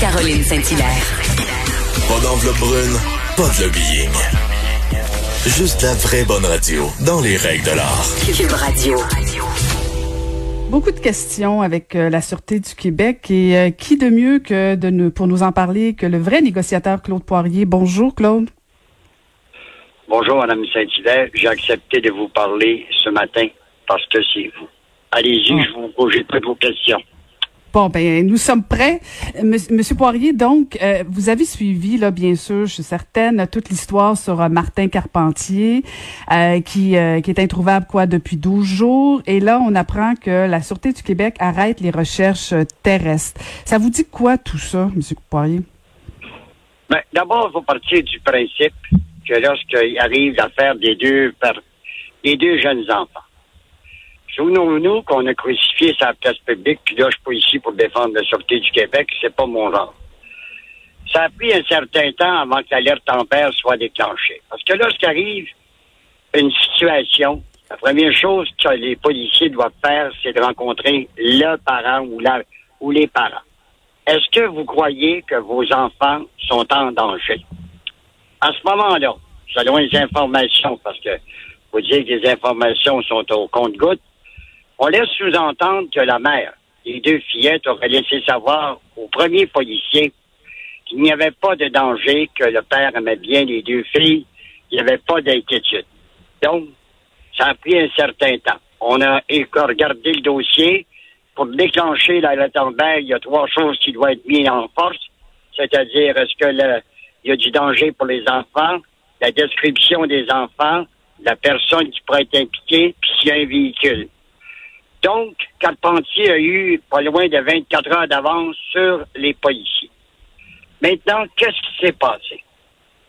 Caroline Saint-Hilaire. Pas d'enveloppe brune, pas de lobbying. Juste la vraie bonne radio, dans les règles de l'art. Cube Radio. Beaucoup de questions avec euh, la Sûreté du Québec et euh, qui de mieux que de nous, pour nous en parler que le vrai négociateur Claude Poirier? Bonjour Claude. Bonjour Madame Saint-Hilaire, j'ai accepté de vous parler ce matin parce que c'est vous. Allez-y, Ah. je vous pose pas de vos questions. Bon, ben nous sommes prêts. Mons- Monsieur Poirier, donc, euh, vous avez suivi, là, bien sûr, je suis certaine, toute l'histoire sur euh, Martin Carpentier, euh, qui, est introuvable, quoi, depuis 12 jours. Et là, on apprend que la Sûreté du Québec arrête les recherches terrestres. Ça vous dit quoi, tout ça, Monsieur Poirier? Ben, D'abord, il faut partir du principe que lorsqu'il arrive l'affaire des des deux jeunes enfants, souvenons-nous qu'on a crucifié sa place publique, puis là, je suis pas ici pour défendre la Sûreté du Québec, c'est pas mon genre. Ça a pris un certain temps avant que l'alerte tempère soit déclenchée. Parce que lorsqu'arrive une situation, la première chose que les policiers doivent faire, c'est de rencontrer le parent ou, la, ou les parents. Est-ce que vous croyez que vos enfants sont en danger? À ce moment-là, selon les informations, parce que vous dire que les informations sont au compte-gouttes, on laisse sous-entendre que la mère des deux fillettes aurait laissé savoir au premier policier qu'il n'y avait pas de danger, que le père aimait bien les deux filles, il n'y avait pas d'inquiétude. Donc, ça a pris un certain temps. On a regardé le dossier. Pour déclencher la retardeur, il y a trois choses qui doivent être mises en force. C'est-à-dire, est-ce que il y a du danger pour les enfants, la description des enfants, la personne qui pourrait être impliquée, puis s'il y a un véhicule. Donc, Carpentier a eu pas loin de 24 heures d'avance sur les policiers. Maintenant, qu'est-ce qui s'est passé?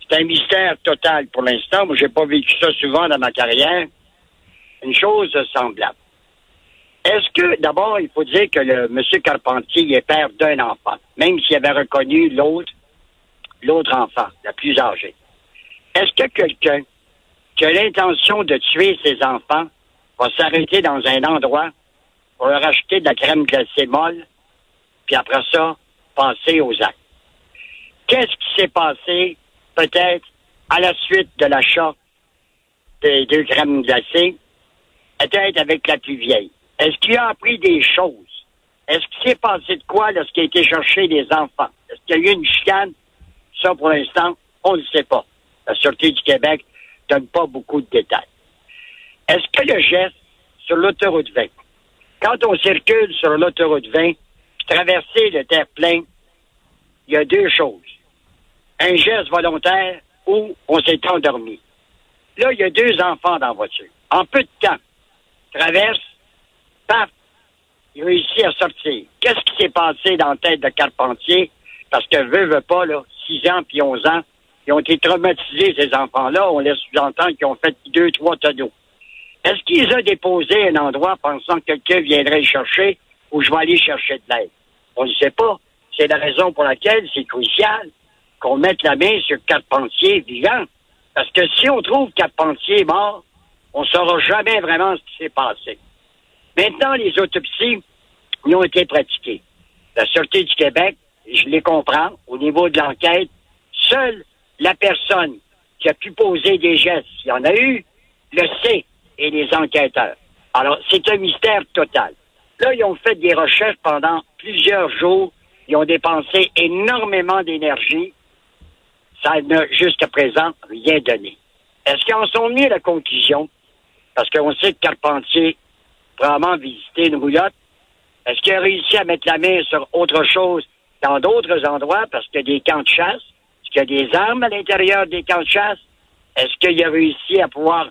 C'est un mystère total pour l'instant. Moi, j'ai pas vécu ça souvent dans ma carrière. Une chose semblable. Est-ce que, d'abord, il faut dire que le Carpentier est père d'un enfant, même s'il avait reconnu l'autre, l'autre enfant, la plus âgée. Est-ce que quelqu'un qui a l'intention de tuer ses enfants va s'arrêter dans un endroit pour leur acheter de la crème glacée molle, puis après ça, passer aux actes? Qu'est-ce qui s'est passé, peut-être, à la suite de l'achat des deux crèmes glacées, peut-être avec la plus vieille? Est-ce qu'il a appris des choses? Est-ce qu'il s'est passé de quoi lorsqu'il a été chercher des enfants? Est-ce qu'il y a eu une chicane? Ça, pour l'instant, on ne sait pas. La Sûreté du Québec ne donne pas beaucoup de détails. Est-ce que le geste sur l'autoroute 20, quand on circule sur l'autoroute 20, puis traverser le terre-plein, il y a deux choses. Un geste volontaire ou on s'est endormi. Là, il y a deux enfants dans la voiture. En peu de temps, traverse, paf, il réussit à sortir. Qu'est-ce qui s'est passé dans la tête de Carpentier? Parce que veut, veut pas, là, 6 ans puis 11 ans, ils ont été traumatisés, ces enfants-là. On laisse sous-entendre qu'ils ont fait deux, trois tonneaux. Est-ce qu'ils ont déposé un endroit pensant que quelqu'un viendrait le chercher ou je vais aller chercher de l'aide? On ne sait pas. C'est la raison pour laquelle c'est crucial qu'on mette la main sur Carpentier vivant. Parce que si on trouve Carpentier mort, on ne saura jamais vraiment ce qui s'est passé. Maintenant, les autopsies y ont été pratiquées. La Sûreté du Québec, je les comprends, au niveau de l'enquête, seule la personne qui a pu poser des gestes, s'il y en a eu, le sait, et les enquêteurs. Alors, c'est un mystère total. Là, ils ont fait des recherches pendant plusieurs jours. Ils ont dépensé énormément d'énergie. Ça n'a jusqu'à présent rien donné. Est-ce qu'ils en sont mis à la conclusion? Parce qu'on sait que Carpentier probablement visité une roulotte. Est-ce qu'il a réussi à mettre la main sur autre chose dans d'autres endroits parce qu'il y a des camps de chasse? Est-ce qu'il y a des armes à l'intérieur des camps de chasse? Est-ce qu'il a réussi à pouvoir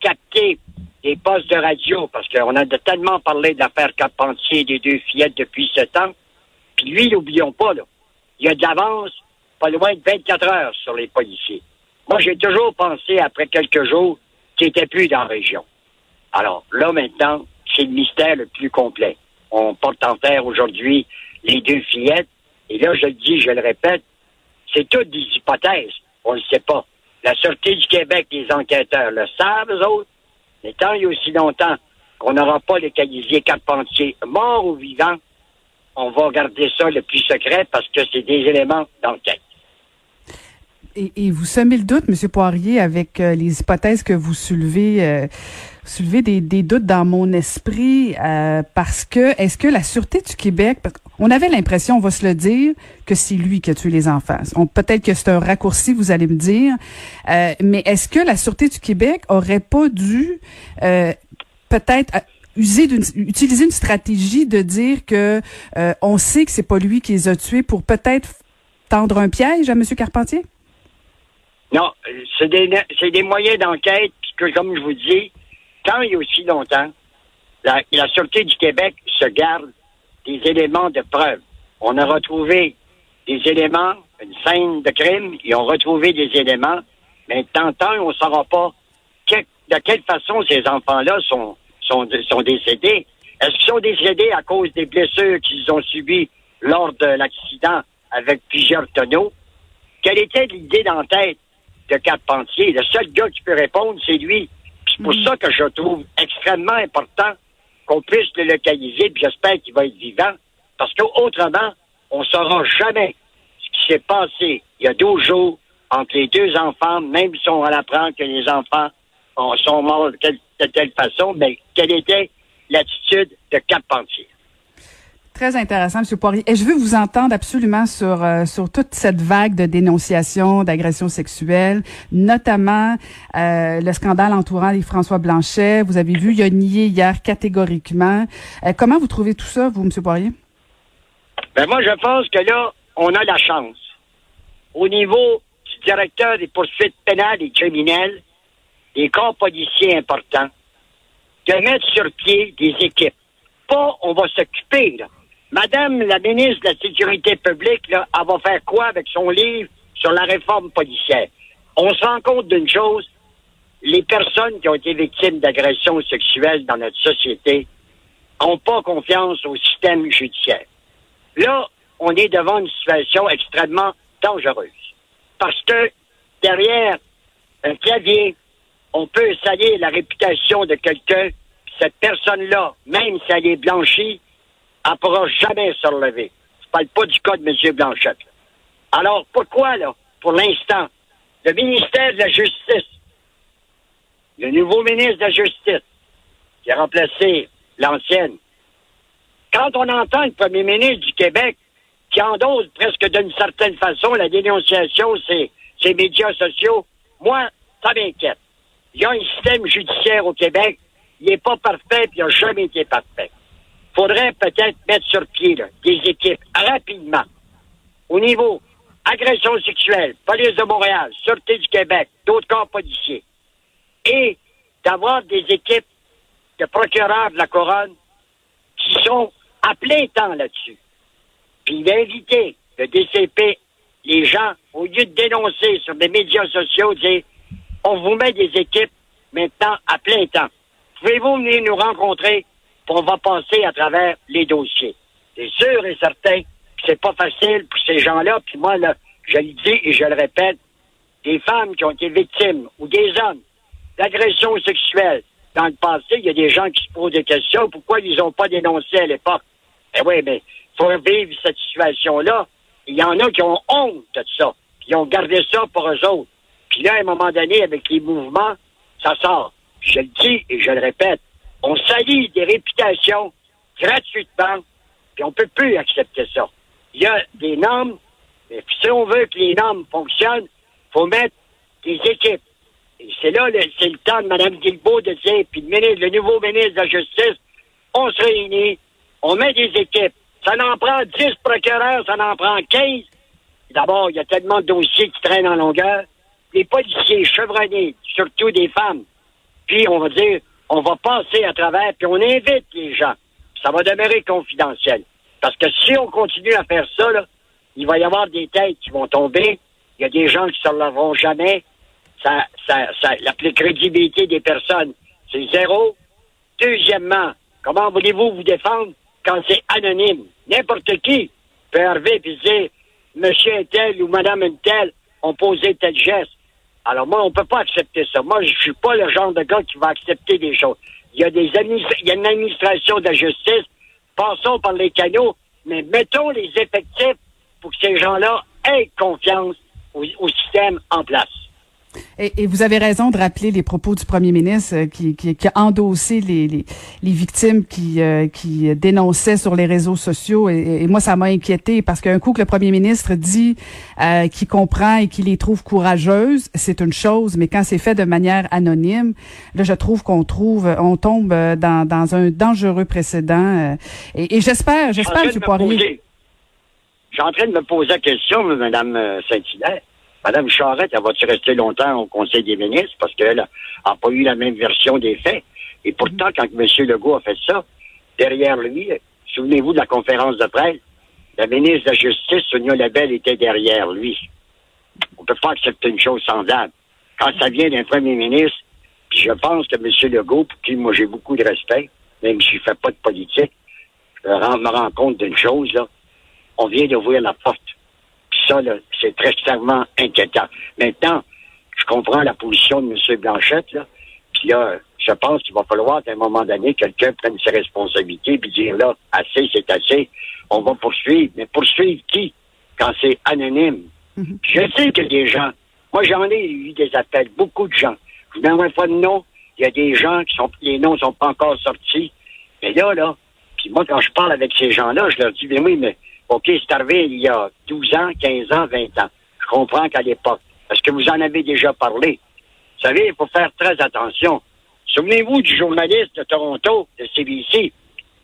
capter des postes de radio? Parce qu'on a tellement parlé de l'affaire Carpentier des deux fillettes depuis ce temps. Puis lui, n'oublions pas, là, il y a de l'avance pas loin de 24 heures sur les policiers. Moi, j'ai toujours pensé, après quelques jours, qu'il n'était plus dans la région. Alors, là, maintenant, c'est le mystère le plus complet. On porte en terre aujourd'hui les deux fillettes. Et là, je le dis, je le répète, c'est toutes des hypothèses. On ne sait pas. La Sûreté du Québec, les enquêteurs le savent, eux autres. Mais tant il y a aussi longtemps qu'on n'aura pas localisé Carpentier, mort ou vivant, on va garder ça le plus secret parce que c'est des éléments d'enquête. Et, et, vous semez le doute, M. Poirier, avec euh, les hypothèses que vous soulevez, euh, soulevez des, doutes dans mon esprit, euh, parce que est-ce que la Sûreté du Québec, on avait l'impression, on va se le dire, que c'est lui qui a tué les enfants. Peut-être que c'est un raccourci, vous allez me dire, euh, mais est-ce que la Sûreté du Québec aurait pas dû peut-être user d'une, utiliser une stratégie de dire que on sait que c'est pas lui qui les a tués pour peut-être tendre un piège à M. Carpentier? Non, c'est des, des moyens d'enquête que, comme je vous dis, tant et aussi longtemps, la, Sûreté du Québec se garde des éléments de preuve. On a retrouvé des éléments, une scène de crime, ils ont retrouvé des éléments, mais tant on ne saura pas de quelle façon ces enfants-là sont, sont, sont décédés. Est-ce qu'ils sont décédés à cause des blessures qu'ils ont subies lors de l'accident avec plusieurs tonneaux? Quelle était l'idée dans tête de Carpentier. Le seul gars qui peut répondre, c'est lui. C'est pour ça que je trouve extrêmement important qu'on puisse le localiser, puis j'espère qu'il va être vivant, parce qu'autrement, on ne saura jamais ce qui s'est passé il y a 12 jours entre les deux enfants, même si on apprendre que les enfants sont morts de telle, de telle façon, mais quelle était l'attitude de Carpentier? Très intéressant, M. Poirier. Et je veux vous entendre absolument sur euh, sur toute cette vague de dénonciations d'agressions sexuelles, notamment euh, le scandale entourant les François Blanchet. Vous avez vu, il a nié hier catégoriquement. Euh, comment vous trouvez tout ça, vous, M. Poirier? Ben moi, je pense que là, on a la chance. Au niveau du directeur des poursuites pénales et criminelles, des corps policiers importants, de mettre sur pied des équipes. Pas, on va s'occuper, là Madame la ministre de la Sécurité publique, elle va faire quoi avec son livre sur la réforme policière? On se rend compte d'une chose, les personnes qui ont été victimes d'agressions sexuelles dans notre société n'ont pas confiance au système judiciaire. Là, on est devant une situation extrêmement dangereuse. Parce que derrière un clavier, on peut salir la réputation de quelqu'un, cette personne-là, même si elle est blanchie, elle ne pourra jamais se relever. Je parle pas du cas de M. Blanchette. Alors, pourquoi, là, pour l'instant, le ministère de la Justice, le nouveau ministre de la Justice, qui a remplacé l'ancienne, quand on entend le premier ministre du Québec qui endosse presque d'une certaine façon la dénonciation, c'est ces médias sociaux, moi, ça m'inquiète. Il y a un système judiciaire au Québec, il n'est pas parfait, puis il n'a jamais été parfait faudrait peut-être mettre sur pied des équipes rapidement au niveau agression sexuelle, police de Montréal, Sûreté du Québec, d'autres corps policiers, et d'avoir des équipes de procureurs de la couronne qui sont à plein temps là-dessus. Puis d'inviter le DCP, les gens, au lieu de dénoncer sur des médias sociaux, dire on vous met des équipes maintenant à plein temps. Pouvez-vous venir nous rencontrer on va passer à travers les dossiers. C'est sûr et certain que c'est pas facile pour ces gens-là. Puis moi, je le dis et je le répète, des femmes qui ont été victimes ou des hommes d'agressions sexuelles dans le passé, il y a des gens qui se posent des questions. Pourquoi ils n'ont pas dénoncé à l'époque? Eh oui, mais faut vivre cette situation-là. Il y en a qui ont honte de ça. Ils ont gardé ça pour eux autres. Puis là, à un moment donné, avec les mouvements, ça sort. Je le dis et je le répète on salit des réputations gratuitement, puis on peut plus accepter ça. Il y a des normes, mais si on veut que les normes fonctionnent, faut mettre des équipes. Et c'est là, c'est le temps de Mme Guilbeault de dire, puis le, nouveau ministre de la Justice, on se réunit, on met des équipes. Ça n'en prend 10 procureurs, ça n'en prend 15. D'abord, il y a tellement de dossiers qui traînent en longueur. Les policiers chevronnés, surtout des femmes. Puis, on va dire, on va passer à travers, puis on invite les gens. Ça va demeurer confidentiel. Parce que si on continue à faire ça, il va y avoir des têtes qui vont tomber. Il y a des gens qui ne relèveront jamais. Ça, ça, la crédibilité des personnes, c'est zéro. Deuxièmement, comment voulez-vous vous défendre quand c'est anonyme? N'importe qui peut arriver et dire, monsieur tel ou madame un tel ont posé tel geste. Alors moi, on peut pas accepter ça. Moi, je suis pas le genre de gars qui va accepter des choses. Il y a des il y a une administration de justice. Passons par les canaux mais mettons les effectifs pour que ces gens-là aient confiance au système en place. Et, et, vous avez raison de rappeler les propos du premier ministre euh, qui, qui, qui, a endossé les, les, les victimes qui, euh, qui dénonçaient sur les réseaux sociaux. Et, et moi, ça m'a inquiété parce qu'un coup que le premier ministre dit euh, qu'il comprend et qu'il les trouve courageuses, c'est une chose. Mais quand c'est fait de manière anonyme, là, je trouve qu'on trouve, on tombe dans, dans un dangereux précédent. Euh, et, et j'espère, j'espère, M. Poirier. Je suis en train de me poser la question, Mme Saint-Hilaire. Madame Charette, elle va-tu rester longtemps au Conseil des ministres parce qu'elle n'a pas eu la même version des faits? Et pourtant, quand M. Legault a fait ça, derrière lui, souvenez-vous de la conférence de presse, la ministre de la Justice, Sonia Lebel, était derrière lui. On ne peut pas accepter une chose semblable. Quand ça vient d'un premier ministre, puis je pense que M. Legault, pour qui moi j'ai beaucoup de respect, même si je ne fais pas de politique, je me rends compte d'une chose, là. On vient d'ouvrir la porte ça, c'est très extrêmement inquiétant. Maintenant, je comprends la position de M. Blanchette, là. Puis là, je pense qu'il va falloir, à un moment donné, quelqu'un prenne ses responsabilités puis dire là, assez, c'est assez. On va poursuivre. Mais poursuivre qui? Quand c'est anonyme? Mhm. Je sais que des gens. Moi, j'en ai eu des appels, beaucoup de gens. Je vous donnerai pas de nom. Il y a des gens qui sont, les noms sont pas encore sortis. Mais là, là, puis moi, quand je parle avec ces gens-là, je leur dis, mais oui, mais OK, c'est arrivé il y a 12 ans, 15 ans, 20 ans. Je comprends qu'à l'époque, parce que vous en avez déjà parlé. Vous savez, il faut faire très attention. Souvenez-vous du journaliste de Toronto, de CBC.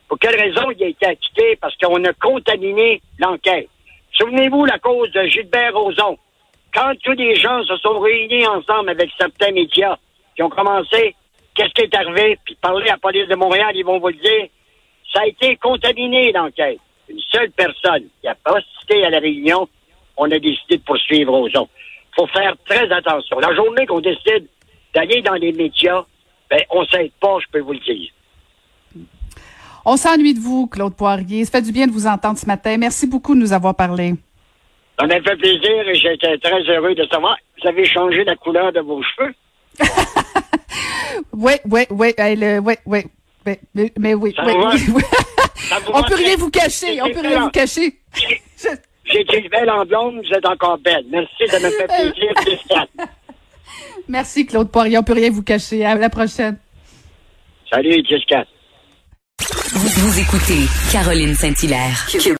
Pour quelle raison il a été acquitté? Parce qu'on a contaminé l'enquête. Souvenez-vous la cause de Gilbert Rozon. Quand tous les gens se sont réunis ensemble avec certains médias qui ont commencé, qu'est-ce qui est arrivé, puis parler à la police de Montréal, ils vont vous le dire, ça a été contaminé l'enquête seule personne qui a assisté à la réunion, on a décidé de poursuivre aux autres. Il faut faire très attention. La journée qu'on décide d'aller dans les médias, ben, on ne s'aide pas, je peux vous le dire. On s'ennuie de vous, Claude Poirier. Ça fait du bien de vous entendre ce matin. Merci beaucoup de nous avoir parlé. Ça m'a fait plaisir et j'étais très heureux de savoir. Vous avez changé la couleur de vos cheveux. oui, oui, oui, oui, oui. Mais, mais, mais oui, oui, oui, On peut rien vous cacher, on peut rien vous cacher. J'ai été belle en blonde, vous êtes encore belle. Merci, ça me fait plaisir, Merci, Claude Poirier. On peut rien vous cacher. À la prochaine. Salut, Jessica. Vous, vous écoutez Caroline Saint-Hilaire.